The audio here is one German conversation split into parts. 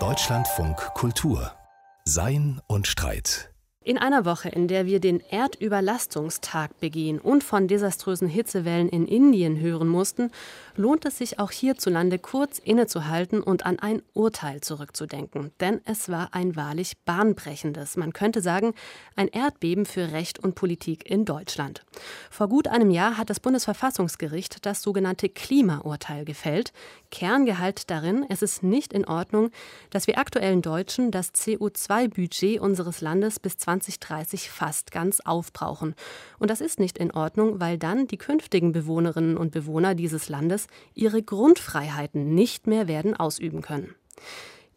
Deutschlandfunk Kultur. Sein und Streit. In einer Woche, in der wir den Erdüberlastungstag begehen und von desaströsen Hitzewellen in Indien hören mussten, lohnt es sich auch hierzulande kurz innezuhalten und an ein Urteil zurückzudenken. Denn es war ein wahrlich bahnbrechendes, man könnte sagen, ein Erdbeben für Recht und Politik in Deutschland. Vor gut einem Jahr hat das Bundesverfassungsgericht das sogenannte Klimaurteil gefällt. Kerngehalt darin, es ist nicht in Ordnung, dass wir aktuellen Deutschen das CO2-Budget unseres Landes bis 20 2030 fast ganz aufbrauchen. Und das ist nicht in Ordnung, weil dann die künftigen Bewohnerinnen und Bewohner dieses Landes ihre Grundfreiheiten nicht mehr werden ausüben können.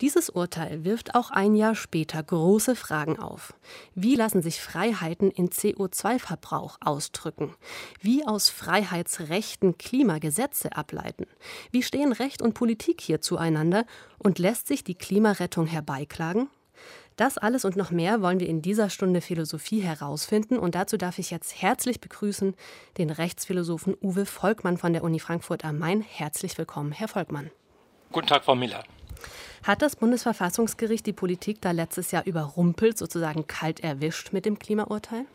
Dieses Urteil wirft auch ein Jahr später große Fragen auf. Wie lassen sich Freiheiten in CO2-Verbrauch ausdrücken? Wie aus Freiheitsrechten Klimagesetze ableiten? Wie stehen Recht und Politik hier zueinander? Und lässt sich die Klimarettung herbeiklagen? Das alles und noch mehr wollen wir in dieser Stunde Philosophie herausfinden. Und dazu darf ich jetzt herzlich begrüßen den Rechtsphilosophen Uwe Volkmann von der Uni Frankfurt am Main. Herzlich willkommen, Herr Volkmann. Guten Tag, Frau Miller. Hat das Bundesverfassungsgericht die Politik da letztes Jahr überrumpelt, sozusagen kalt erwischt mit dem Klimaurteil?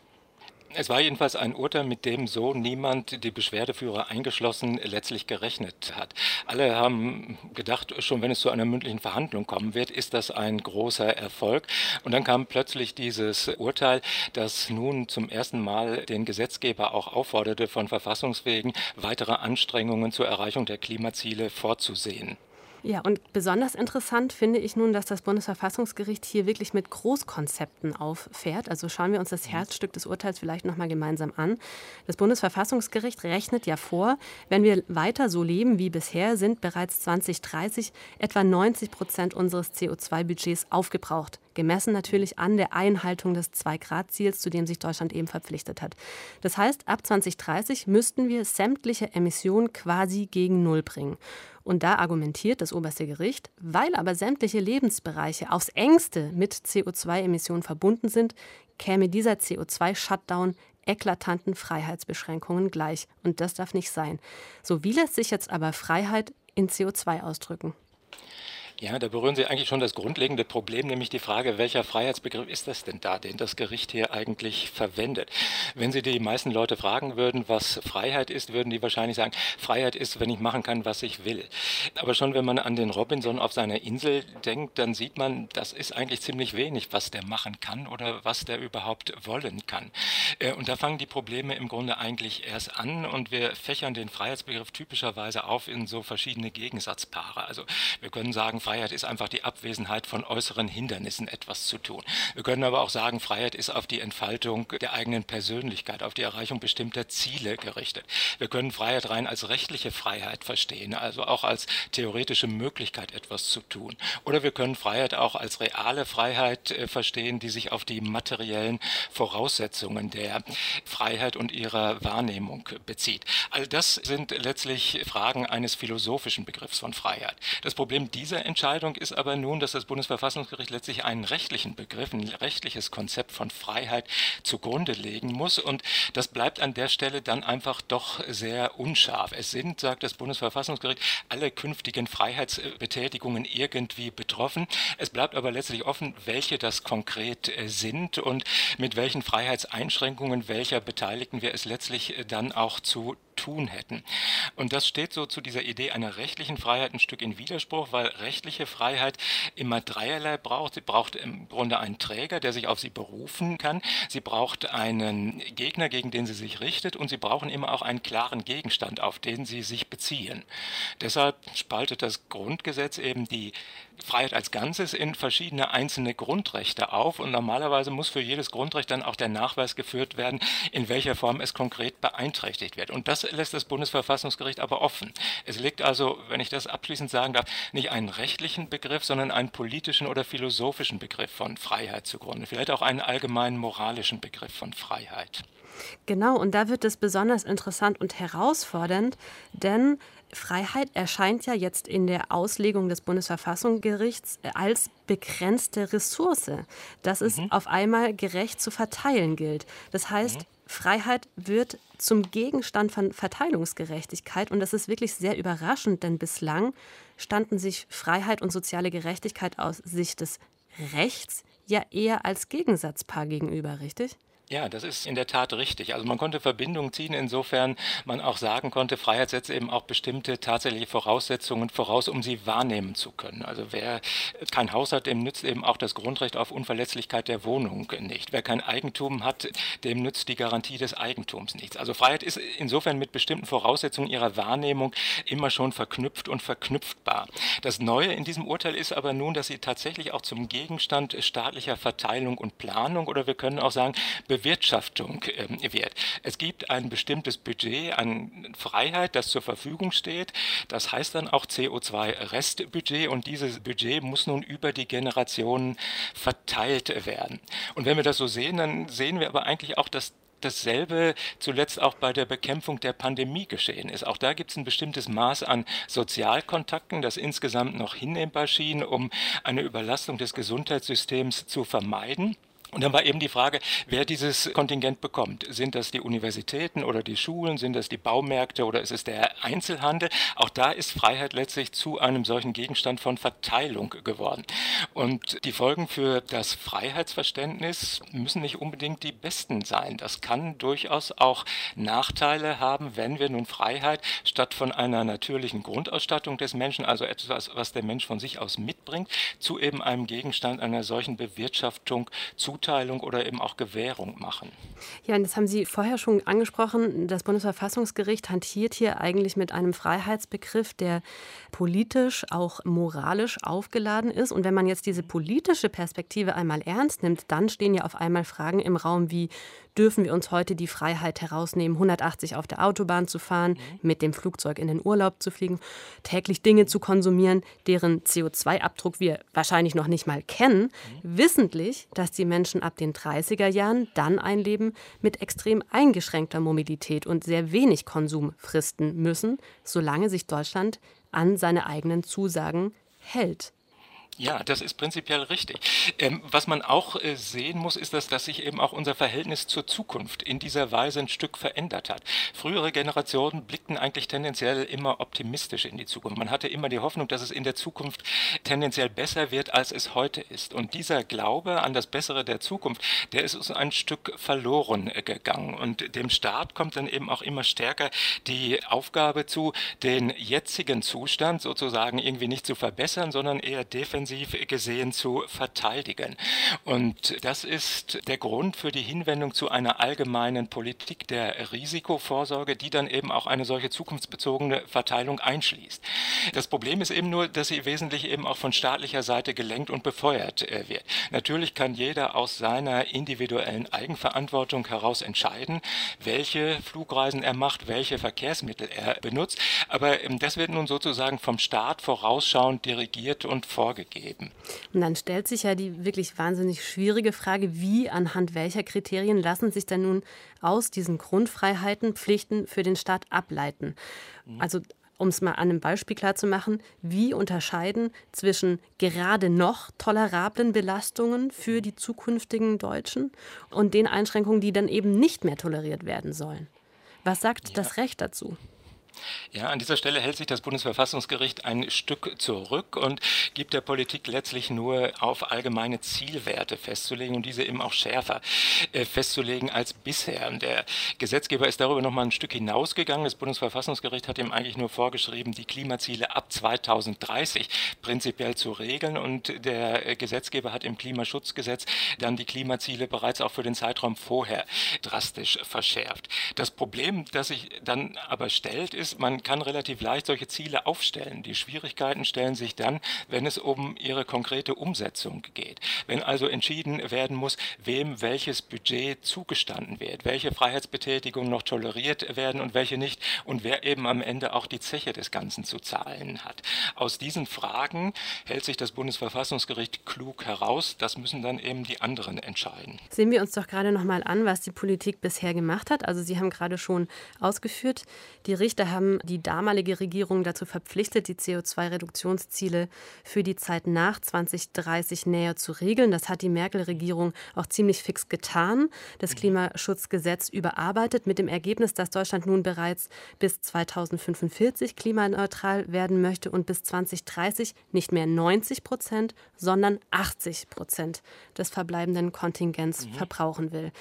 Es war jedenfalls ein Urteil, mit dem so niemand, die Beschwerdeführer eingeschlossen, letztlich gerechnet hat. Alle haben gedacht, schon wenn es zu einer mündlichen Verhandlung kommen wird, ist das ein großer Erfolg. Und dann kam plötzlich dieses Urteil, das nun zum ersten Mal den Gesetzgeber auch aufforderte, von Verfassungswegen weitere Anstrengungen zur Erreichung der Klimaziele vorzusehen. Ja, und besonders interessant finde ich nun, dass das Bundesverfassungsgericht hier wirklich mit Großkonzepten auffährt. Also schauen wir uns das Herzstück des Urteils vielleicht nochmal gemeinsam an. Das Bundesverfassungsgericht rechnet ja vor, wenn wir weiter so leben wie bisher, sind bereits 2030 etwa 90 Prozent unseres CO2-Budgets aufgebraucht. Gemessen natürlich an der Einhaltung des Zwei-Grad-Ziels, zu dem sich Deutschland eben verpflichtet hat. Das heißt, ab 2030 müssten wir sämtliche Emissionen quasi gegen Null bringen. Und da argumentiert das oberste Gericht, weil aber sämtliche Lebensbereiche aufs engste mit CO2-Emissionen verbunden sind, käme dieser CO2-Shutdown eklatanten Freiheitsbeschränkungen gleich. Und das darf nicht sein. So, wie lässt sich jetzt aber Freiheit in CO2 ausdrücken? Ja, da berühren Sie eigentlich schon das grundlegende Problem, nämlich die Frage, welcher Freiheitsbegriff ist das denn da, den das Gericht hier eigentlich verwendet? Wenn Sie die meisten Leute fragen würden, was Freiheit ist, würden die wahrscheinlich sagen, Freiheit ist, wenn ich machen kann, was ich will. Aber schon wenn man an den Robinson auf seiner Insel denkt, dann sieht man, das ist eigentlich ziemlich wenig, was der machen kann oder was der überhaupt wollen kann. Äh, und da fangen die Probleme im Grunde eigentlich erst an und wir fächern den Freiheitsbegriff typischerweise auf in so verschiedene Gegensatzpaare. Also wir können sagen, Freiheit ist einfach die Abwesenheit von äußeren Hindernissen, etwas zu tun. Wir können aber auch sagen, Freiheit ist auf die Entfaltung der eigenen Persönlichkeit, auf die Erreichung bestimmter Ziele gerichtet. Wir können Freiheit rein als rechtliche Freiheit verstehen, also auch als theoretische Möglichkeit, etwas zu tun. Oder wir können Freiheit auch als reale Freiheit äh, verstehen, die sich auf die materiellen Voraussetzungen der Freiheit und ihrer Wahrnehmung bezieht. All das sind letztlich Fragen eines philosophischen Begriffs von Freiheit. Das Problem dieser Entscheidung ist aber nun, dass das Bundesverfassungsgericht letztlich einen rechtlichen Begriff, ein rechtliches Konzept von Freiheit zugrunde legen muss. Und das bleibt an der Stelle dann einfach doch sehr unscharf. Es sind, sagt das Bundesverfassungsgericht, alle künftigen Freiheitsbetätigungen irgendwie betroffen. Es bleibt aber letztlich offen, welche das konkret äh, sind und mit welchen Freiheitseinschränkungen welcher Beteiligten wir es letztlich äh, dann auch zu tun hätten. Und das steht so zu dieser Idee einer rechtlichen Freiheit ein Stück in Widerspruch, weil rechtliche Freiheit immer dreierlei braucht. Sie braucht im Grunde einen Träger, der sich auf sie berufen kann. Sie braucht einen Gegner, gegen den sie sich richtet. Und sie brauchen immer auch einen klaren Gegenstand, auf den sie sich beziehen. Deshalb spaltet das Grundgesetz eben die Freiheit als Ganzes in verschiedene einzelne Grundrechte auf und normalerweise muss für jedes Grundrecht dann auch der Nachweis geführt werden, in welcher Form es konkret beeinträchtigt wird. Und das lässt das Bundesverfassungsgericht aber offen. Es legt also, wenn ich das abschließend sagen darf, nicht einen rechtlichen Begriff, sondern einen politischen oder philosophischen Begriff von Freiheit zugrunde, vielleicht auch einen allgemeinen moralischen Begriff von Freiheit. Genau, und da wird es besonders interessant und herausfordernd, denn Freiheit erscheint ja jetzt in der Auslegung des Bundesverfassungsgerichts als begrenzte Ressource, dass es mhm. auf einmal gerecht zu verteilen gilt. Das heißt, mhm. Freiheit wird zum Gegenstand von Verteilungsgerechtigkeit und das ist wirklich sehr überraschend, denn bislang standen sich Freiheit und soziale Gerechtigkeit aus Sicht des Rechts ja eher als Gegensatzpaar gegenüber, richtig? Ja, das ist in der Tat richtig. Also man konnte Verbindungen ziehen, insofern man auch sagen konnte, Freiheit setzt eben auch bestimmte tatsächliche Voraussetzungen voraus, um sie wahrnehmen zu können. Also wer kein Haus hat, dem nützt eben auch das Grundrecht auf Unverletzlichkeit der Wohnung nicht. Wer kein Eigentum hat, dem nützt die Garantie des Eigentums nichts. Also Freiheit ist insofern mit bestimmten Voraussetzungen ihrer Wahrnehmung immer schon verknüpft und verknüpftbar. Das Neue in diesem Urteil ist aber nun, dass sie tatsächlich auch zum Gegenstand staatlicher Verteilung und Planung oder wir können auch sagen, Bewirtschaftung ähm, wird. Es gibt ein bestimmtes Budget an Freiheit, das zur Verfügung steht. Das heißt dann auch CO2-Restbudget und dieses Budget muss nun über die Generationen verteilt werden. Und wenn wir das so sehen, dann sehen wir aber eigentlich auch, dass dasselbe zuletzt auch bei der Bekämpfung der Pandemie geschehen ist. Auch da gibt es ein bestimmtes Maß an Sozialkontakten, das insgesamt noch hinnehmbar schien, um eine Überlastung des Gesundheitssystems zu vermeiden. Und dann war eben die Frage, wer dieses Kontingent bekommt. Sind das die Universitäten oder die Schulen? Sind das die Baumärkte oder ist es der Einzelhandel? Auch da ist Freiheit letztlich zu einem solchen Gegenstand von Verteilung geworden. Und die Folgen für das Freiheitsverständnis müssen nicht unbedingt die besten sein. Das kann durchaus auch Nachteile haben, wenn wir nun Freiheit statt von einer natürlichen Grundausstattung des Menschen, also etwas, was der Mensch von sich aus mitbringt, zu eben einem Gegenstand einer solchen Bewirtschaftung zu Zuteilung oder eben auch Gewährung machen. Ja, das haben Sie vorher schon angesprochen. Das Bundesverfassungsgericht hantiert hier eigentlich mit einem Freiheitsbegriff, der politisch, auch moralisch aufgeladen ist. Und wenn man jetzt diese politische Perspektive einmal ernst nimmt, dann stehen ja auf einmal Fragen im Raum wie, dürfen wir uns heute die Freiheit herausnehmen, 180 auf der Autobahn zu fahren, mhm. mit dem Flugzeug in den Urlaub zu fliegen, täglich Dinge zu konsumieren, deren CO2-Abdruck wir wahrscheinlich noch nicht mal kennen, mhm. wissentlich, dass die Menschen ab den 30er Jahren dann ein Leben mit extrem eingeschränkter Mobilität und sehr wenig Konsum fristen müssen, solange sich Deutschland an seine eigenen Zusagen hält. Ja, das ist prinzipiell richtig. Ähm, was man auch äh, sehen muss, ist, dass, dass sich eben auch unser Verhältnis zur Zukunft in dieser Weise ein Stück verändert hat. Frühere Generationen blickten eigentlich tendenziell immer optimistisch in die Zukunft. Man hatte immer die Hoffnung, dass es in der Zukunft tendenziell besser wird, als es heute ist. Und dieser Glaube an das Bessere der Zukunft, der ist uns ein Stück verloren äh, gegangen. Und dem Staat kommt dann eben auch immer stärker die Aufgabe zu, den jetzigen Zustand sozusagen irgendwie nicht zu verbessern, sondern eher defensiv offensiv gesehen zu verteidigen. Und das ist der Grund für die Hinwendung zu einer allgemeinen Politik der Risikovorsorge, die dann eben auch eine solche zukunftsbezogene Verteilung einschließt. Das Problem ist eben nur, dass sie wesentlich eben auch von staatlicher Seite gelenkt und befeuert äh, wird. Natürlich kann jeder aus seiner individuellen Eigenverantwortung heraus entscheiden, welche Flugreisen er macht, welche Verkehrsmittel er benutzt. Aber ähm, das wird nun sozusagen vom Staat vorausschauend dirigiert und vorgegeben geben. Und dann stellt sich ja die wirklich wahnsinnig schwierige Frage, wie anhand welcher Kriterien lassen sich denn nun aus diesen Grundfreiheiten Pflichten für den Staat ableiten? Mhm. Also um es mal an einem Beispiel klar zu machen, wie unterscheiden zwischen gerade noch tolerablen Belastungen für die zukünftigen Deutschen und den Einschränkungen, die dann eben nicht mehr toleriert werden sollen. Was sagt ja. das Recht dazu? Ja, an dieser Stelle hält sich das Bundesverfassungsgericht ein Stück zurück und gibt der Politik letztlich nur auf allgemeine Zielwerte festzulegen und diese eben auch schärfer äh, festzulegen als bisher. Der Gesetzgeber ist darüber noch mal ein Stück hinausgegangen. Das Bundesverfassungsgericht hat ihm eigentlich nur vorgeschrieben, die Klimaziele ab 2030 prinzipiell zu regeln und der Gesetzgeber hat im Klimaschutzgesetz dann die Klimaziele bereits auch für den Zeitraum vorher drastisch verschärft. Das Problem, das sich dann aber stellt, ist, man kann relativ leicht solche Ziele aufstellen. Die Schwierigkeiten stellen sich dann, wenn es um ihre konkrete Umsetzung geht. Wenn also entschieden werden muss, wem welches Budget zugestanden wird, welche Freiheitsbetätigungen noch toleriert werden und welche nicht und wer eben am Ende auch die Zeche des Ganzen zu zahlen hat. Aus diesen Fragen hält sich das Bundesverfassungsgericht klug heraus. Das müssen dann eben die anderen entscheiden. Sehen wir uns doch gerade noch mal an, was die Politik bisher gemacht hat. Also Sie haben gerade schon ausgeführt, die Richter haben die damalige Regierung dazu verpflichtet, die CO2-Reduktionsziele für die Zeit nach 2030 näher zu regeln. Das hat die Merkel-Regierung auch ziemlich fix getan. Das Klimaschutzgesetz überarbeitet mit dem Ergebnis, dass Deutschland nun bereits bis 2045 klimaneutral werden möchte und bis 2030 nicht mehr 90 Prozent, sondern 80 Prozent des verbleibenden Kontingents mhm. verbrauchen will.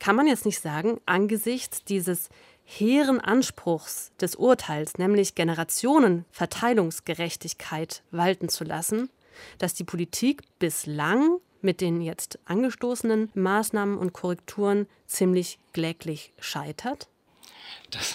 Kann man jetzt nicht sagen, angesichts dieses hehren Anspruchs des Urteils, nämlich Generationenverteilungsgerechtigkeit walten zu lassen, dass die Politik bislang mit den jetzt angestoßenen Maßnahmen und Korrekturen ziemlich kläglich scheitert? Das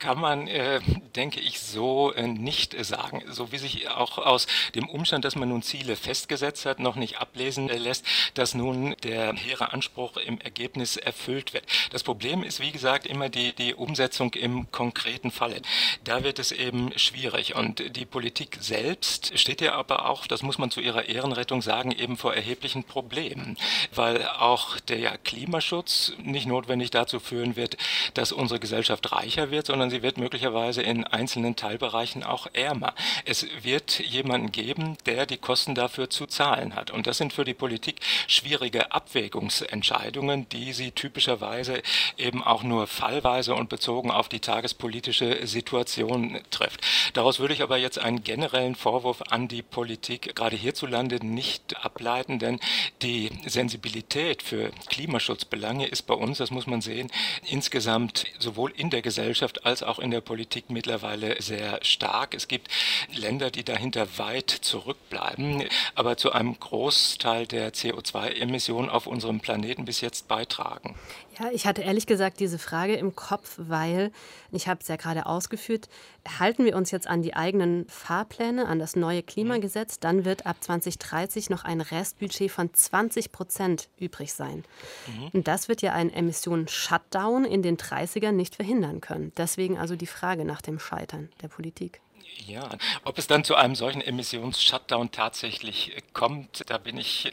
kann man, äh, denke ich, so äh, nicht sagen. So wie sich auch aus dem Umstand, dass man nun Ziele festgesetzt hat, noch nicht ablesen äh, lässt, dass nun der hehre Anspruch im Ergebnis erfüllt wird. Das Problem ist, wie gesagt, immer die, die Umsetzung im konkreten Falle. Da wird es eben schwierig. Und die Politik selbst steht ja aber auch, das muss man zu ihrer Ehrenrettung sagen, eben vor erheblichen Problemen. Weil auch der Klimaschutz nicht notwendig dazu führen wird, dass unsere Gesellschaft reicher wird, sondern sie wird möglicherweise in einzelnen Teilbereichen auch ärmer. Es wird jemanden geben, der die Kosten dafür zu zahlen hat. Und das sind für die Politik schwierige Abwägungsentscheidungen, die sie typischerweise eben auch nur fallweise und bezogen auf die tagespolitische Situation trifft. Daraus würde ich aber jetzt einen generellen Vorwurf an die Politik gerade hierzulande nicht ableiten, denn die Sensibilität für Klimaschutzbelange ist bei uns, das muss man sehen, insgesamt sowohl in der Gesellschaft als auch in der Politik mittlerweile sehr stark. Es gibt Länder, die dahinter weit zurückbleiben, aber zu einem Großteil der CO2-Emissionen auf unserem Planeten bis jetzt beitragen. Ja, ich hatte ehrlich gesagt diese Frage im Kopf, weil, ich habe es ja gerade ausgeführt, halten wir uns jetzt an die eigenen Fahrpläne, an das neue Klimagesetz, dann wird ab 2030 noch ein Restbudget von 20 Prozent übrig sein. Mhm. Und das wird ja einen Emissionen-Shutdown in den 30ern nicht verhindern können. Deswegen also die Frage nach dem Scheitern der Politik. Ja, ob es dann zu einem solchen Emissions-Shutdown tatsächlich äh, kommt, da bin ich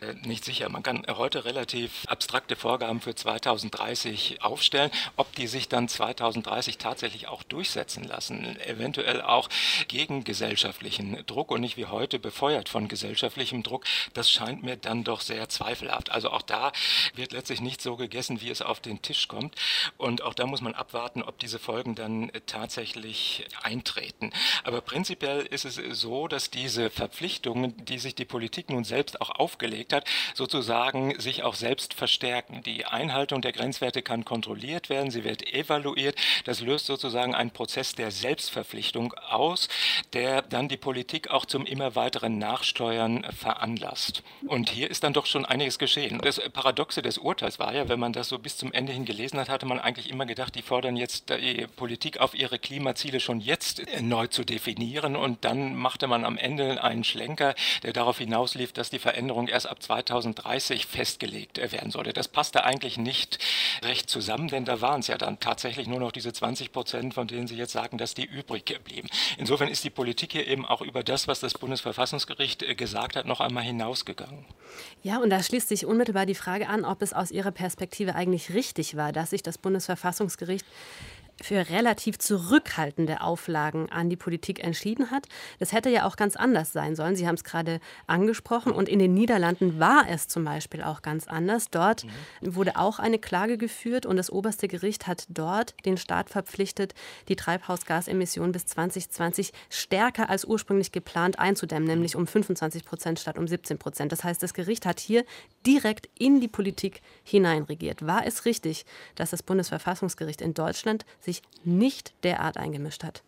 äh, nicht sicher. Man kann heute relativ abstrakte Vorgaben für 2030 aufstellen. Ob die sich dann 2030 tatsächlich auch durchsetzen lassen, eventuell auch gegen gesellschaftlichen Druck und nicht wie heute befeuert von gesellschaftlichem Druck, das scheint mir dann doch sehr zweifelhaft. Also auch da wird letztlich nicht so gegessen, wie es auf den Tisch kommt. Und auch da muss man abwarten, ob diese Folgen dann tatsächlich eintreten. Aber prinzipiell ist es so, dass diese Verpflichtungen, die sich die Politik nun selbst auch aufgelegt hat, sozusagen sich auch selbst verstärken. Die Einhaltung der Grenzwerte kann kontrolliert werden, sie wird evaluiert. Das löst sozusagen einen Prozess der Selbstverpflichtung aus, der dann die Politik auch zum immer weiteren Nachsteuern veranlasst. Und hier ist dann doch schon einiges geschehen. Das Paradoxe des Urteils war ja, wenn man das so bis zum Ende hin gelesen hat, hatte man eigentlich immer gedacht, die fordern jetzt die Politik auf ihre Klimaziele schon jetzt neu zu definieren und dann machte man am Ende einen Schlenker, der darauf hinauslief, dass die Veränderung erst ab 2030 festgelegt werden sollte. Das passte eigentlich nicht recht zusammen, denn da waren es ja dann tatsächlich nur noch diese 20 Prozent, von denen Sie jetzt sagen, dass die übrig blieben. Insofern ist die Politik hier eben auch über das, was das Bundesverfassungsgericht äh, gesagt hat, noch einmal hinausgegangen. Ja, und da schließt sich unmittelbar die Frage an, ob es aus Ihrer Perspektive eigentlich richtig war, dass sich das Bundesverfassungsgericht für relativ zurückhaltende Auflagen an die Politik entschieden hat. Das hätte ja auch ganz anders sein sollen. Sie haben es gerade angesprochen. Und in den Niederlanden war es zum Beispiel auch ganz anders. Dort mhm. wurde auch eine Klage geführt und das oberste Gericht hat dort den Staat verpflichtet, die Treibhausgasemissionen bis 2020 stärker als ursprünglich geplant einzudämmen, nämlich um 25 Prozent statt um 17 Prozent. Das heißt, das Gericht hat hier direkt in die Politik hineinregiert. War es richtig, dass das Bundesverfassungsgericht in Deutschland sich sich nicht derart eingemischt hat.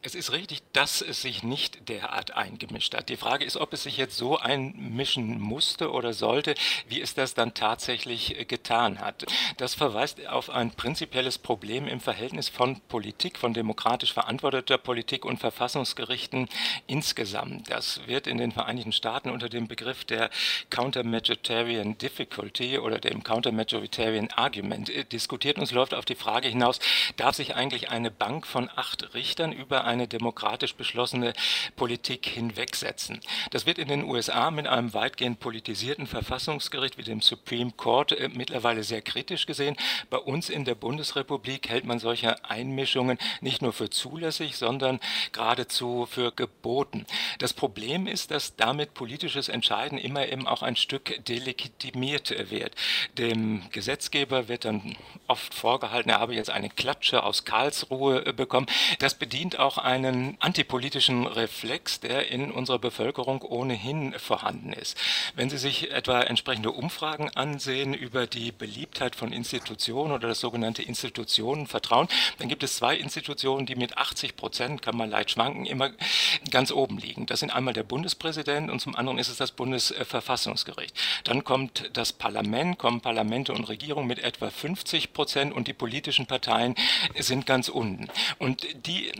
Es ist richtig, dass es sich nicht derart eingemischt hat. Die Frage ist, ob es sich jetzt so einmischen musste oder sollte, wie es das dann tatsächlich getan hat. Das verweist auf ein prinzipielles Problem im Verhältnis von Politik, von demokratisch verantworteter Politik und Verfassungsgerichten insgesamt. Das wird in den Vereinigten Staaten unter dem Begriff der Counter-Majoritarian Difficulty oder dem Counter-Majoritarian Argument diskutiert und es läuft auf die Frage hinaus, darf sich eigentlich eine Bank von acht Richtern über eine demokratisch beschlossene Politik hinwegsetzen. Das wird in den USA mit einem weitgehend politisierten Verfassungsgericht wie dem Supreme Court äh, mittlerweile sehr kritisch gesehen. Bei uns in der Bundesrepublik hält man solche Einmischungen nicht nur für zulässig, sondern geradezu für geboten. Das Problem ist, dass damit politisches Entscheiden immer eben auch ein Stück delegitimiert wird. Dem Gesetzgeber wird dann oft vorgehalten, er habe jetzt eine Klatsche aus Karlsruhe äh, bekommen. Das bedient auch einen antipolitischen Reflex, der in unserer Bevölkerung ohnehin vorhanden ist. Wenn Sie sich etwa entsprechende Umfragen ansehen über die Beliebtheit von Institutionen oder das sogenannte Institutionenvertrauen, dann gibt es zwei Institutionen, die mit 80 Prozent, kann man leicht schwanken, immer ganz oben liegen. Das sind einmal der Bundespräsident und zum anderen ist es das Bundesverfassungsgericht. Dann kommt das Parlament, kommen Parlamente und Regierungen mit etwa 50 Prozent und die politischen Parteien sind ganz unten. Und die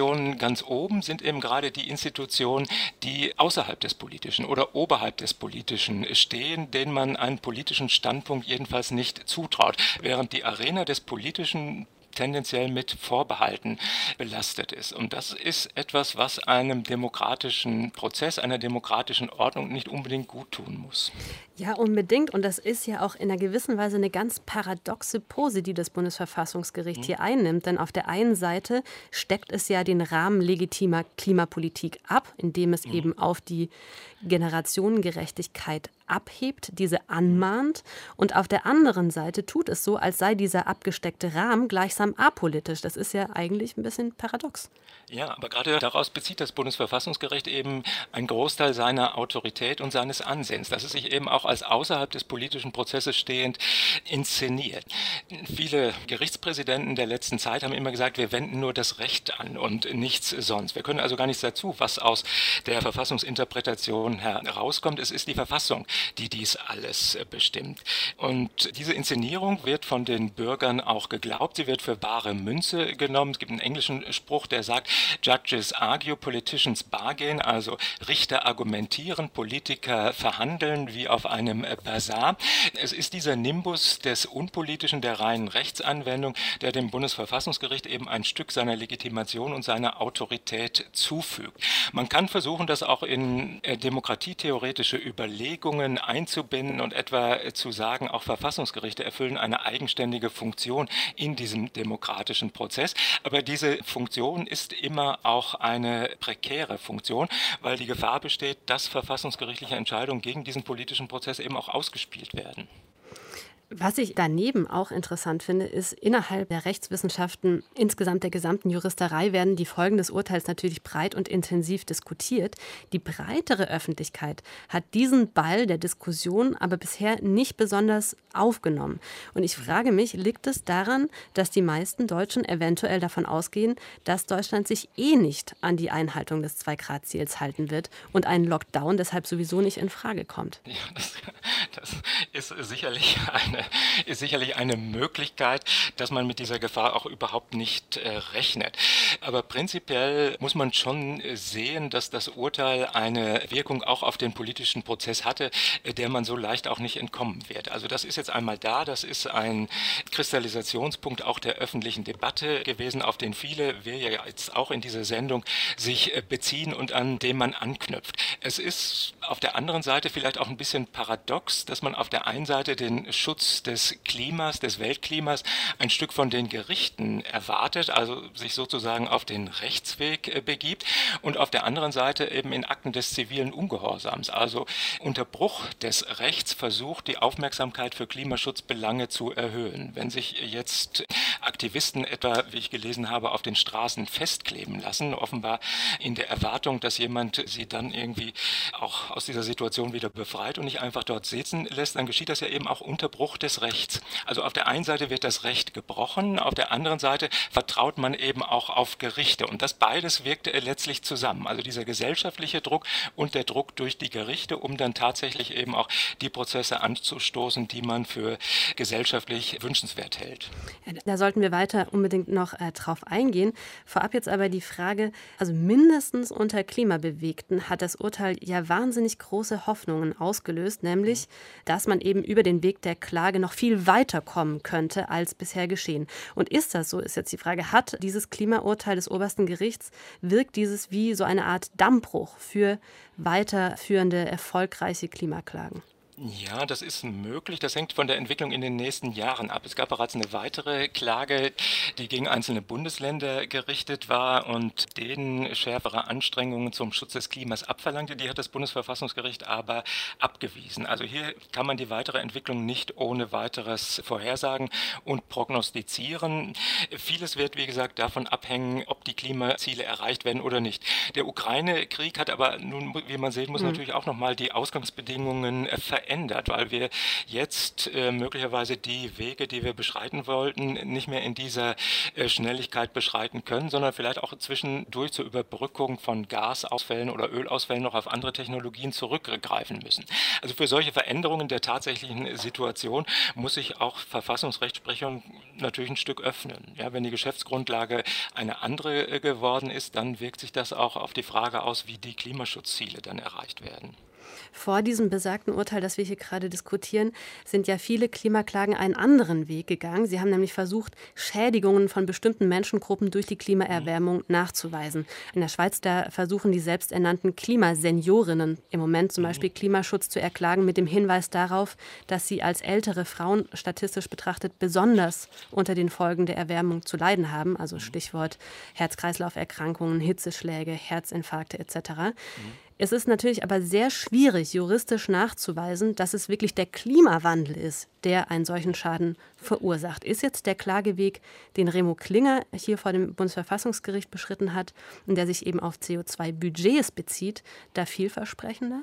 Positionen ganz oben sind eben gerade die Institutionen, die außerhalb des Politischen oder oberhalb des Politischen stehen, denen man einen politischen Standpunkt jedenfalls nicht zutraut, während die Arena des Politischen tendenziell mit Vorbehalten belastet ist. Und das ist etwas, was einem demokratischen Prozess, einer demokratischen Ordnung nicht unbedingt gut tun muss. Ja, unbedingt. Und das ist ja auch in einer gewissen Weise eine ganz paradoxe Pose, die das Bundesverfassungsgericht mhm. hier einnimmt. Denn auf der einen Seite steckt es ja den Rahmen legitimer Klimapolitik ab, indem es mhm. eben auf die Generationengerechtigkeit abhebt, diese anmahnt. Und auf der anderen Seite tut es so, als sei dieser abgesteckte Rahmen gleichsam apolitisch. Das ist ja eigentlich ein bisschen paradox. Ja, aber gerade daraus bezieht das Bundesverfassungsgericht eben einen Großteil seiner Autorität und seines Ansehens, dass es sich eben auch als außerhalb des politischen Prozesses stehend inszeniert. Viele Gerichtspräsidenten der letzten Zeit haben immer gesagt, wir wenden nur das Recht an und nichts sonst. Wir können also gar nichts dazu, was aus der Verfassungsinterpretation herauskommt. Es ist die Verfassung, die dies alles äh, bestimmt. Und diese Inszenierung wird von den Bürgern auch geglaubt. Sie wird für bare Münze genommen. Es gibt einen englischen Spruch, der sagt, Judges argue, politicians bargain, also Richter argumentieren, Politiker verhandeln wie auf einem äh, Bazar. Es ist dieser Nimbus des Unpolitischen, der reinen Rechtsanwendung, der dem Bundesverfassungsgericht eben ein Stück seiner Legitimation und seiner Autorität zufügt. Man kann versuchen, das auch in äh, demokratietheoretische Überlegungen Verfassungen einzubinden und etwa äh, zu sagen, auch Verfassungsgerichte erfüllen eine eigenständige Funktion in diesem demokratischen Prozess. Aber diese Funktion ist immer auch eine prekäre Funktion, weil die Gefahr besteht, dass verfassungsgerichtliche Entscheidungen gegen diesen politischen Prozess eben auch ausgespielt werden. Was ich daneben auch interessant finde, ist, innerhalb der Rechtswissenschaften, insgesamt der gesamten Juristerei, werden die Folgen des Urteils natürlich breit und intensiv diskutiert. Die breitere Öffentlichkeit hat diesen Ball der Diskussion aber bisher nicht besonders aufgenommen. Und ich frage mich, liegt es daran, dass die meisten Deutschen eventuell davon ausgehen, dass Deutschland sich eh nicht an die Einhaltung des Zwei-Grad-Ziels halten wird und ein Lockdown deshalb sowieso nicht in Frage kommt? Ja, das, das ist sicherlich eine ist sicherlich eine Möglichkeit, dass man mit dieser Gefahr auch überhaupt nicht äh, rechnet. Aber prinzipiell muss man schon sehen, dass das Urteil eine Wirkung auch auf den politischen Prozess hatte, äh, der man so leicht auch nicht entkommen wird. Also das ist jetzt einmal da, das ist ein Kristallisationspunkt auch der öffentlichen Debatte gewesen, auf den viele, wir ja jetzt auch in dieser Sendung, sich äh, beziehen und an dem man anknüpft. Es ist auf der anderen Seite vielleicht auch ein bisschen paradox, dass man auf der einen Seite den Schutz des Klimas, des Weltklimas ein Stück von den Gerichten erwartet, also sich sozusagen auf den Rechtsweg äh, begibt und auf der anderen Seite eben in Akten des zivilen Ungehorsams, also unter Bruch des Rechts versucht, die Aufmerksamkeit für Klimaschutzbelange zu erhöhen. Wenn sich jetzt Aktivisten etwa, wie ich gelesen habe, auf den Straßen festkleben lassen, offenbar in der Erwartung, dass jemand sie dann irgendwie auch aus dieser Situation wieder befreit und nicht einfach dort sitzen lässt, dann geschieht das ja eben auch unter Bruch des Rechts. Also auf der einen Seite wird das Recht gebrochen, auf der anderen Seite vertraut man eben auch auf Gerichte. Und das beides wirkt letztlich zusammen. Also dieser gesellschaftliche Druck und der Druck durch die Gerichte, um dann tatsächlich eben auch die Prozesse anzustoßen, die man für gesellschaftlich wünschenswert hält. Da sollten wir weiter unbedingt noch äh, drauf eingehen. Vorab jetzt aber die Frage, also mindestens unter Klimabewegten hat das Urteil ja wahnsinnig große Hoffnungen ausgelöst, nämlich, dass man eben über den Weg der Klage noch viel weiter kommen könnte als bisher geschehen. Und ist das so, ist jetzt die Frage, hat dieses Klimaurteil des obersten Gerichts, wirkt dieses wie so eine Art Dammbruch für weiterführende, erfolgreiche Klimaklagen? Ja, das ist möglich. Das hängt von der Entwicklung in den nächsten Jahren ab. Es gab bereits eine weitere Klage, die gegen einzelne Bundesländer gerichtet war und denen schärfere Anstrengungen zum Schutz des Klimas abverlangte. Die hat das Bundesverfassungsgericht aber abgewiesen. Also hier kann man die weitere Entwicklung nicht ohne weiteres vorhersagen und prognostizieren. Vieles wird, wie gesagt, davon abhängen, ob die Klimaziele erreicht werden oder nicht. Der Ukraine-Krieg hat aber nun, wie man sehen muss, mhm. natürlich auch nochmal die Ausgangsbedingungen verändert verändert, weil wir jetzt äh, möglicherweise die Wege, die wir beschreiten wollten, nicht mehr in dieser äh, Schnelligkeit beschreiten können, sondern vielleicht auch zwischendurch zur Überbrückung von Gasausfällen oder Ölausfällen noch auf andere Technologien zurückgreifen müssen. Also für solche Veränderungen der tatsächlichen Situation muss sich auch Verfassungsrechtsprechung natürlich ein Stück öffnen. Ja, wenn die Geschäftsgrundlage eine andere äh, geworden ist, dann wirkt sich das auch auf die Frage aus, wie die Klimaschutzziele dann erreicht werden. Vor diesem besagten Urteil, das wir hier gerade diskutieren, sind ja viele Klimaklagen einen anderen Weg gegangen. Sie haben nämlich versucht, Schädigungen von bestimmten Menschengruppen durch die Klimaerwärmung nachzuweisen. In der Schweiz, da versuchen die selbsternannten Klimaseniorinnen im Moment zum Beispiel Klimaschutz zu erklagen mit dem Hinweis darauf, dass sie als ältere Frauen statistisch betrachtet besonders unter den Folgen der Erwärmung zu leiden haben. Also Stichwort Herz-Kreislauf-Erkrankungen, Hitzeschläge, Herzinfarkte etc. Mhm. Es ist natürlich aber sehr schwierig, juristisch nachzuweisen, dass es wirklich der Klimawandel ist, der einen solchen Schaden verursacht. Ist jetzt der Klageweg, den Remo Klinger hier vor dem Bundesverfassungsgericht beschritten hat und der sich eben auf CO2-Budgets bezieht, da vielversprechender?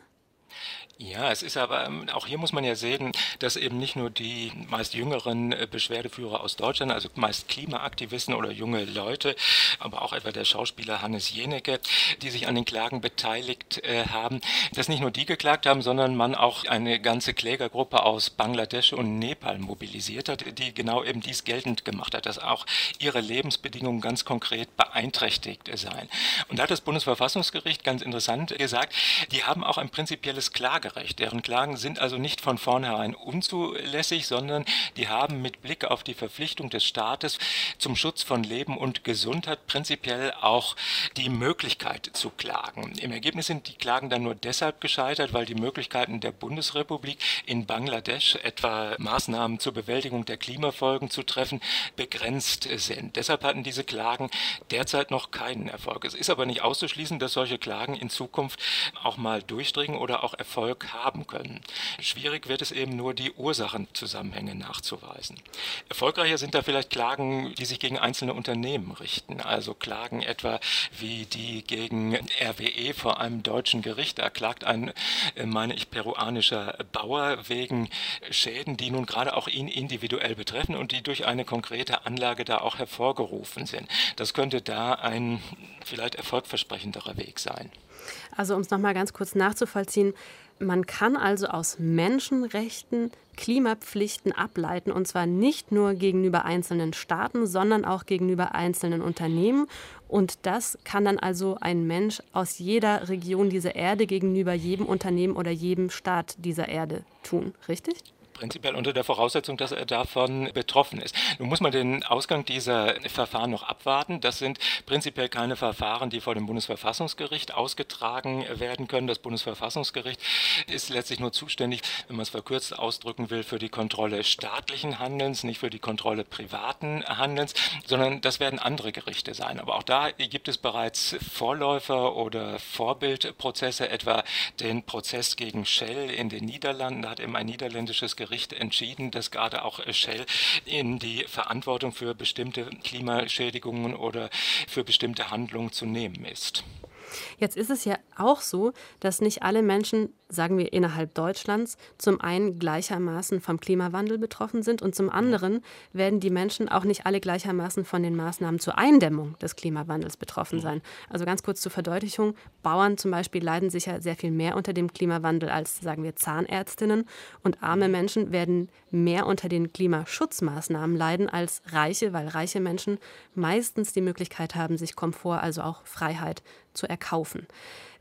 Ja, es ist aber, ähm, auch hier muss man ja sehen, dass eben nicht nur die meist jüngeren äh, Beschwerdeführer aus Deutschland, also meist Klimaaktivisten oder junge Leute, aber auch etwa der Schauspieler Hannes Jenecke, die sich an den Klagen beteiligt äh, haben, dass nicht nur die geklagt haben, sondern man auch eine ganze Klägergruppe aus Bangladesch und Nepal mobilisiert hat, die genau eben dies geltend gemacht hat, dass auch ihre Lebensbedingungen ganz konkret beeinträchtigt seien. Und da hat das Bundesverfassungsgericht ganz interessant gesagt, die haben auch ein prinzipielles Klage Klagerecht. Deren Klagen sind also nicht von vornherein unzulässig, sondern die haben mit Blick auf die Verpflichtung des Staates zum Schutz von Leben und Gesundheit prinzipiell auch die Möglichkeit zu klagen. Im Ergebnis sind die Klagen dann nur deshalb gescheitert, weil die Möglichkeiten der Bundesrepublik in Bangladesch, etwa Maßnahmen zur Bewältigung der Klimafolgen zu treffen, begrenzt sind. Deshalb hatten diese Klagen derzeit noch keinen Erfolg. Es ist aber nicht auszuschließen, dass solche Klagen in Zukunft auch mal durchdringen oder auch Erfolg Erfolg haben können. Schwierig wird es eben nur, die Ursachenzusammenhänge nachzuweisen. Erfolgreicher sind da vielleicht Klagen, die sich gegen einzelne Unternehmen richten, also Klagen etwa wie die gegen RWE vor einem deutschen Gericht. Da klagt ein, äh, meine ich, peruanischer Bauer wegen Schäden, die nun gerade auch ihn individuell betreffen und die durch eine konkrete Anlage da auch hervorgerufen sind. Das könnte da ein vielleicht erfolgversprechenderer Weg sein. Also um es nochmal ganz kurz nachzuvollziehen, man kann also aus Menschenrechten Klimapflichten ableiten, und zwar nicht nur gegenüber einzelnen Staaten, sondern auch gegenüber einzelnen Unternehmen. Und das kann dann also ein Mensch aus jeder Region dieser Erde gegenüber jedem Unternehmen oder jedem Staat dieser Erde tun, richtig? Prinzipiell unter der Voraussetzung, dass er davon betroffen ist. Nun muss man den Ausgang dieser Verfahren noch abwarten. Das sind prinzipiell keine Verfahren, die vor dem Bundesverfassungsgericht ausgetragen werden können. Das Bundesverfassungsgericht ist letztlich nur zuständig, wenn man es verkürzt ausdrücken will, für die Kontrolle staatlichen Handelns, nicht für die Kontrolle privaten Handelns, sondern das werden andere Gerichte sein. Aber auch da gibt es bereits Vorläufer oder Vorbildprozesse, etwa den Prozess gegen Shell in den Niederlanden. Da hat eben ein niederländisches Gericht Gericht entschieden, dass gerade auch Shell in die Verantwortung für bestimmte Klimaschädigungen oder für bestimmte Handlungen zu nehmen ist. Jetzt ist es ja auch so, dass nicht alle Menschen sagen wir innerhalb Deutschlands, zum einen gleichermaßen vom Klimawandel betroffen sind und zum anderen werden die Menschen auch nicht alle gleichermaßen von den Maßnahmen zur Eindämmung des Klimawandels betroffen sein. Also ganz kurz zur Verdeutlichung, Bauern zum Beispiel leiden sicher sehr viel mehr unter dem Klimawandel als, sagen wir, Zahnärztinnen. Und arme Menschen werden mehr unter den Klimaschutzmaßnahmen leiden als Reiche, weil reiche Menschen meistens die Möglichkeit haben, sich Komfort, also auch Freiheit zu erkaufen.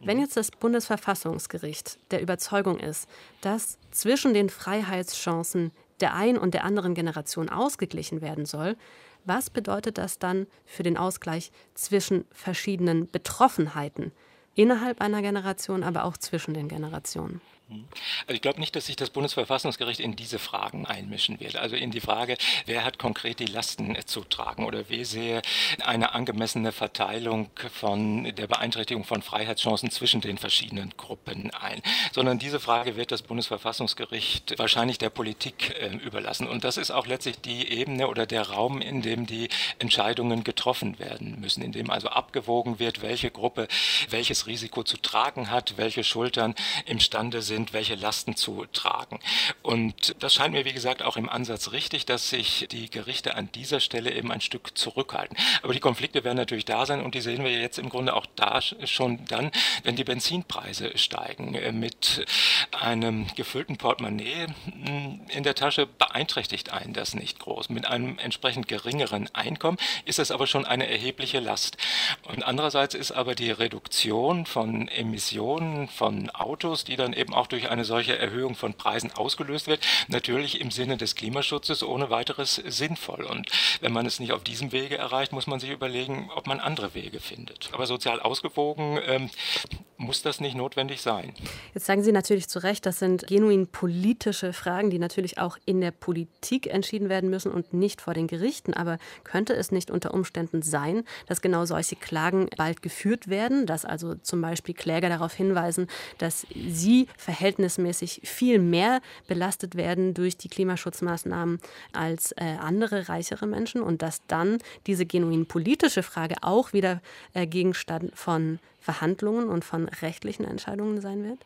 Wenn jetzt das Bundesverfassungsgericht der Überzeugung ist, dass zwischen den Freiheitschancen der einen und der anderen Generation ausgeglichen werden soll, was bedeutet das dann für den Ausgleich zwischen verschiedenen Betroffenheiten innerhalb einer Generation, aber auch zwischen den Generationen? Also ich glaube nicht, dass sich das Bundesverfassungsgericht in diese Fragen einmischen wird. Also in die Frage, wer hat konkret die Lasten zu tragen oder wie sehe eine angemessene Verteilung von der Beeinträchtigung von Freiheitschancen zwischen den verschiedenen Gruppen ein. Sondern diese Frage wird das Bundesverfassungsgericht wahrscheinlich der Politik äh, überlassen. Und das ist auch letztlich die Ebene oder der Raum, in dem die Entscheidungen getroffen werden müssen, in dem also abgewogen wird, welche Gruppe welches Risiko zu tragen hat, welche Schultern imstande sind, sind, welche Lasten zu tragen. Und das scheint mir, wie gesagt, auch im Ansatz richtig, dass sich die Gerichte an dieser Stelle eben ein Stück zurückhalten. Aber die Konflikte werden natürlich da sein und die sehen wir jetzt im Grunde auch da schon dann, wenn die Benzinpreise steigen. Äh, mit einem gefüllten Portemonnaie hm, in der Tasche beeinträchtigt einen das nicht groß. Mit einem entsprechend geringeren Einkommen ist das aber schon eine erhebliche Last. Und andererseits ist aber die Reduktion von Emissionen von Autos, die dann eben auch auch durch eine solche Erhöhung von Preisen ausgelöst wird, natürlich im Sinne des Klimaschutzes ohne weiteres sinnvoll. Und wenn man es nicht auf diesem Wege erreicht, muss man sich überlegen, ob man andere Wege findet. Aber sozial ausgewogen ähm, muss das nicht notwendig sein. Jetzt sagen Sie natürlich zu Recht, das sind genuin politische Fragen, die natürlich auch in der Politik entschieden werden müssen und nicht vor den Gerichten. Aber könnte es nicht unter Umständen sein, dass genau solche Klagen bald geführt werden, dass also zum Beispiel Kläger darauf hinweisen, dass sie verhältnismäßig viel mehr belastet werden durch die Klimaschutzmaßnahmen als äh, andere reichere Menschen und dass dann diese genuin politische Frage auch wieder äh, Gegenstand von Verhandlungen und von rechtlichen Entscheidungen sein wird?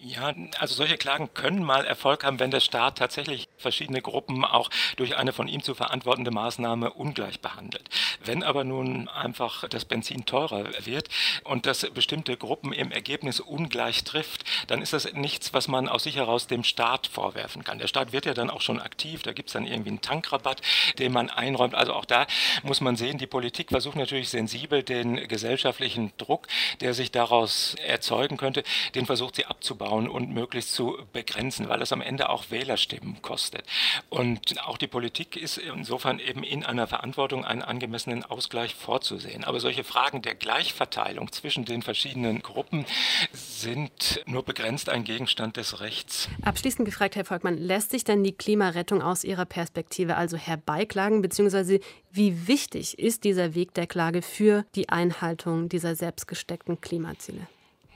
Ja, also solche Klagen können mal Erfolg haben, wenn der Staat tatsächlich verschiedene Gruppen auch durch eine von ihm zu verantwortende Maßnahme ungleich behandelt. Wenn aber nun einfach das Benzin teurer wird und das bestimmte Gruppen im Ergebnis ungleich trifft, dann ist das nichts, was man aus sich heraus dem Staat vorwerfen kann. Der Staat wird ja dann auch schon aktiv, da gibt es dann irgendwie einen Tankrabatt, den man einräumt. Also auch da muss man sehen, die Politik versucht natürlich sensibel den gesellschaftlichen Druck, der sich daraus erzeugen könnte, den versucht sie abzubauen auszubauen und möglichst zu begrenzen, weil es am Ende auch Wählerstimmen kostet. Und auch die Politik ist insofern eben in einer Verantwortung, einen angemessenen Ausgleich vorzusehen. Aber solche Fragen der Gleichverteilung zwischen den verschiedenen Gruppen sind nur begrenzt ein Gegenstand des Rechts. Abschließend gefragt, Herr Volkmann, lässt sich denn die Klimarettung aus Ihrer Perspektive also herbeiklagen, beziehungsweise wie wichtig ist dieser Weg der Klage für die Einhaltung dieser selbstgesteckten Klimaziele?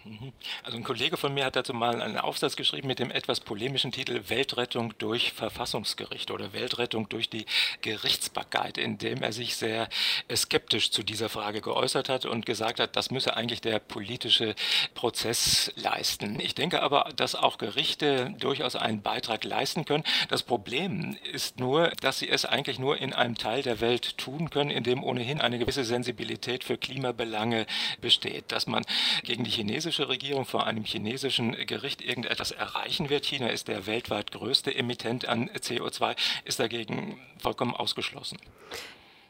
Mhm. Also ein Kollege von mir hat dazu mal einen Aufsatz geschrieben mit dem etwas polemischen Titel Weltrettung durch Verfassungsgericht oder Weltrettung durch die Gerichtsbarkeit, in dem er sich sehr skeptisch zu dieser Frage geäußert hat und gesagt hat, das müsse eigentlich der politische Prozess leisten. Ich denke aber, dass auch Gerichte durchaus einen Beitrag leisten können. Das Problem ist nur, dass sie es eigentlich nur in einem Teil der Welt tun können, in dem ohnehin eine gewisse Sensibilität für Klimabelange besteht, dass man gegen die chinesische chinesische Regierung vor einem chinesischen Gericht irgendetwas erreichen wird. China ist der weltweit größte Emittent an CO2, ist dagegen vollkommen ausgeschlossen.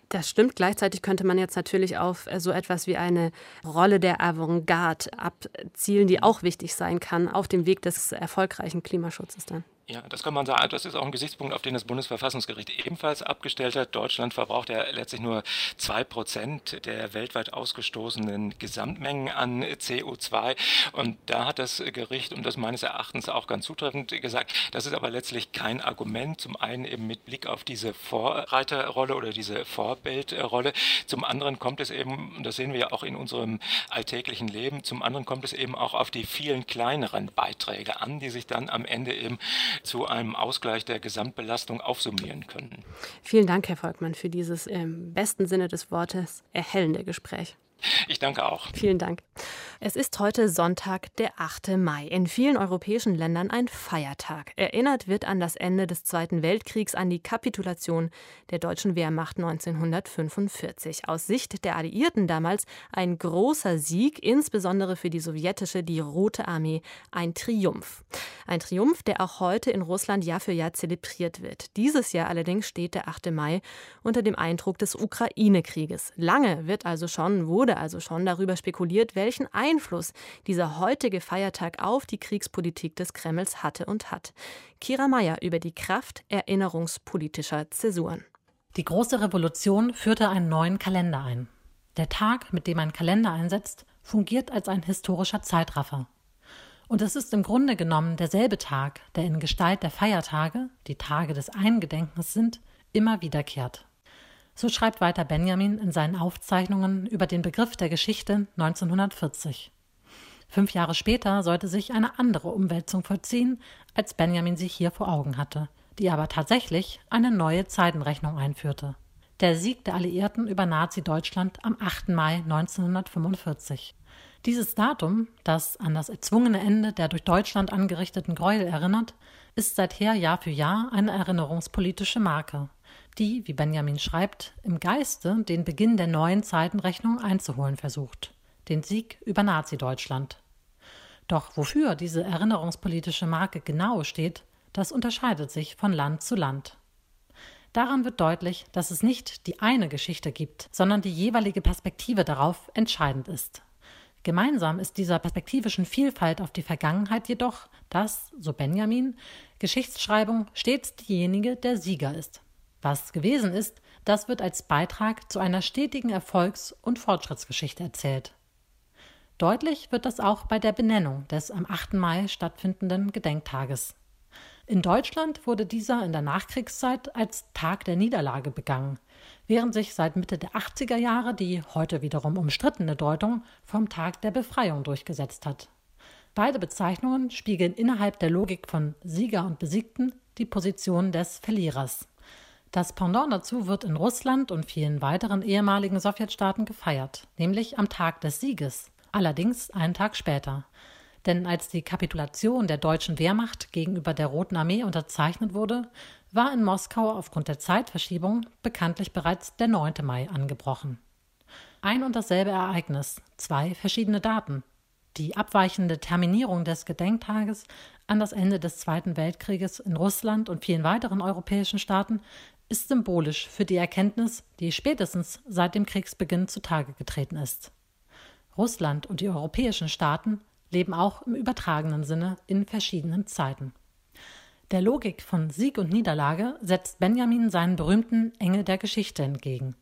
Das stimmt. Gleichzeitig könnte man jetzt natürlich auf so etwas wie eine Rolle der Avantgarde abzielen, die auch wichtig sein kann auf dem Weg des erfolgreichen Klimaschutzes dann. Ja, das kann man sagen. Das ist auch ein Gesichtspunkt, auf den das Bundesverfassungsgericht ebenfalls abgestellt hat. Deutschland verbraucht ja letztlich nur zwei Prozent der weltweit ausgestoßenen Gesamtmengen an CO2. Und da hat das Gericht, und das meines Erachtens auch ganz zutreffend gesagt, das ist aber letztlich kein Argument. Zum einen eben mit Blick auf diese Vorreiterrolle oder diese Vorbildrolle. Zum anderen kommt es eben, und das sehen wir ja auch in unserem alltäglichen Leben, zum anderen kommt es eben auch auf die vielen kleineren Beiträge an, die sich dann am Ende eben zu einem Ausgleich der Gesamtbelastung aufsummieren können. Vielen Dank, Herr Volkmann, für dieses im besten Sinne des Wortes erhellende Gespräch. Ich danke auch. Vielen Dank. Es ist heute Sonntag, der 8. Mai. In vielen europäischen Ländern ein Feiertag. Erinnert wird an das Ende des Zweiten Weltkriegs, an die Kapitulation der deutschen Wehrmacht 1945. Aus Sicht der Alliierten damals ein großer Sieg, insbesondere für die sowjetische, die Rote Armee, ein Triumph. Ein Triumph, der auch heute in Russland Jahr für Jahr zelebriert wird. Dieses Jahr allerdings steht der 8. Mai unter dem Eindruck des Ukraine-Krieges. Lange wird also schon, wurde wurde also schon darüber spekuliert, welchen Einfluss dieser heutige Feiertag auf die Kriegspolitik des Kremls hatte und hat. Kira Mayer über die Kraft erinnerungspolitischer Zäsuren. Die große Revolution führte einen neuen Kalender ein. Der Tag, mit dem ein Kalender einsetzt, fungiert als ein historischer Zeitraffer. Und es ist im Grunde genommen derselbe Tag, der in Gestalt der Feiertage, die Tage des Eingedenkens sind, immer wiederkehrt. So schreibt weiter Benjamin in seinen Aufzeichnungen über den Begriff der Geschichte 1940. Fünf Jahre später sollte sich eine andere Umwälzung vollziehen, als Benjamin sich hier vor Augen hatte, die aber tatsächlich eine neue Zeitenrechnung einführte. Der Sieg der Alliierten über Nazi-Deutschland am 8. Mai 1945. Dieses Datum, das an das erzwungene Ende der durch Deutschland angerichteten Gräuel erinnert, ist seither Jahr für Jahr eine erinnerungspolitische Marke, die, wie Benjamin schreibt, im Geiste den Beginn der neuen Zeitenrechnung einzuholen versucht, den Sieg über Nazi-Deutschland. Doch wofür diese erinnerungspolitische Marke genau steht, das unterscheidet sich von Land zu Land. Daran wird deutlich, dass es nicht die eine Geschichte gibt, sondern die jeweilige Perspektive darauf entscheidend ist. Gemeinsam ist dieser perspektivischen Vielfalt auf die Vergangenheit jedoch, dass, so Benjamin, Geschichtsschreibung stets diejenige der Sieger ist. Was gewesen ist, das wird als Beitrag zu einer stetigen Erfolgs- und Fortschrittsgeschichte erzählt. Deutlich wird das auch bei der Benennung des am 8. Mai stattfindenden Gedenktages. In Deutschland wurde dieser in der Nachkriegszeit als Tag der Niederlage begangen, während sich seit Mitte der 80er Jahre die heute wiederum umstrittene Deutung vom Tag der Befreiung durchgesetzt hat. Beide Bezeichnungen spiegeln innerhalb der Logik von Sieger und Besiegten die Position des Verlierers. Das Pendant dazu wird in Russland und vielen weiteren ehemaligen Sowjetstaaten gefeiert, nämlich am Tag des Sieges, allerdings einen Tag später. Denn als die Kapitulation der deutschen Wehrmacht gegenüber der Roten Armee unterzeichnet wurde, war in Moskau aufgrund der Zeitverschiebung bekanntlich bereits der 9. Mai angebrochen. Ein und dasselbe Ereignis, zwei verschiedene Daten. Die abweichende Terminierung des Gedenktages an das Ende des Zweiten Weltkrieges in Russland und vielen weiteren europäischen Staaten ist symbolisch für die Erkenntnis, die spätestens seit dem Kriegsbeginn zutage getreten ist. Russland und die europäischen Staaten leben auch im übertragenen Sinne in verschiedenen Zeiten. Der Logik von Sieg und Niederlage setzt Benjamin seinen berühmten Engel der Geschichte entgegen,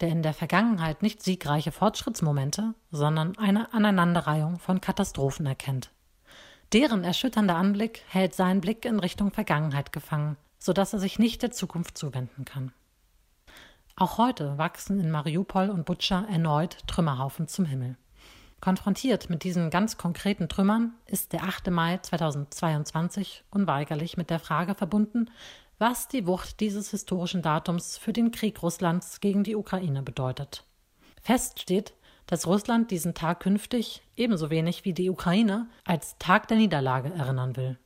der in der Vergangenheit nicht siegreiche Fortschrittsmomente, sondern eine Aneinanderreihung von Katastrophen erkennt. Deren erschütternder Anblick hält seinen Blick in Richtung Vergangenheit gefangen, sodass er sich nicht der Zukunft zuwenden kann. Auch heute wachsen in Mariupol und Butscha erneut Trümmerhaufen zum Himmel. Konfrontiert mit diesen ganz konkreten Trümmern ist der 8. Mai 2022 unweigerlich mit der Frage verbunden, was die Wucht dieses historischen Datums für den Krieg Russlands gegen die Ukraine bedeutet. Fest steht, dass Russland diesen Tag künftig ebenso wenig wie die Ukraine als Tag der Niederlage erinnern will.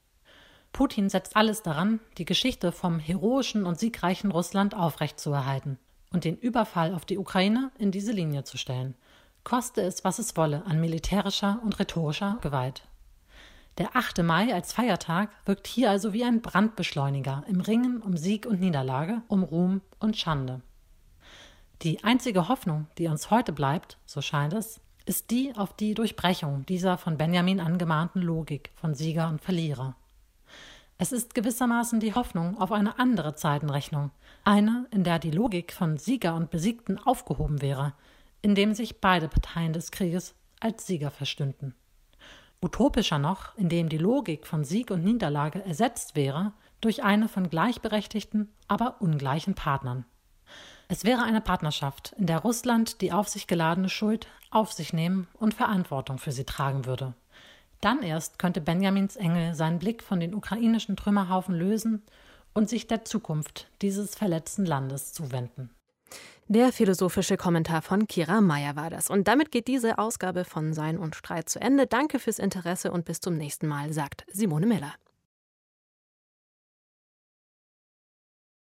Putin setzt alles daran, die Geschichte vom heroischen und siegreichen Russland aufrechtzuerhalten und den Überfall auf die Ukraine in diese Linie zu stellen, koste es, was es wolle an militärischer und rhetorischer Gewalt. Der 8. Mai als Feiertag wirkt hier also wie ein Brandbeschleuniger im Ringen um Sieg und Niederlage, um Ruhm und Schande. Die einzige Hoffnung, die uns heute bleibt, so scheint es, ist die auf die Durchbrechung dieser von Benjamin angemahnten Logik von Sieger und Verlierer. Es ist gewissermaßen die Hoffnung auf eine andere Zeitenrechnung, eine, in der die Logik von Sieger und Besiegten aufgehoben wäre, in dem sich beide Parteien des Krieges als Sieger verstünden. Utopischer noch, in dem die Logik von Sieg und Niederlage ersetzt wäre durch eine von gleichberechtigten, aber ungleichen Partnern. Es wäre eine Partnerschaft, in der Russland die auf sich geladene Schuld auf sich nehmen und Verantwortung für sie tragen würde. Dann erst könnte Benjamins Engel seinen Blick von den ukrainischen Trümmerhaufen lösen und sich der Zukunft dieses verletzten Landes zuwenden. Der philosophische Kommentar von Kira Meyer war das. Und damit geht diese Ausgabe von Sein und Streit zu Ende. Danke fürs Interesse und bis zum nächsten Mal, sagt Simone Miller.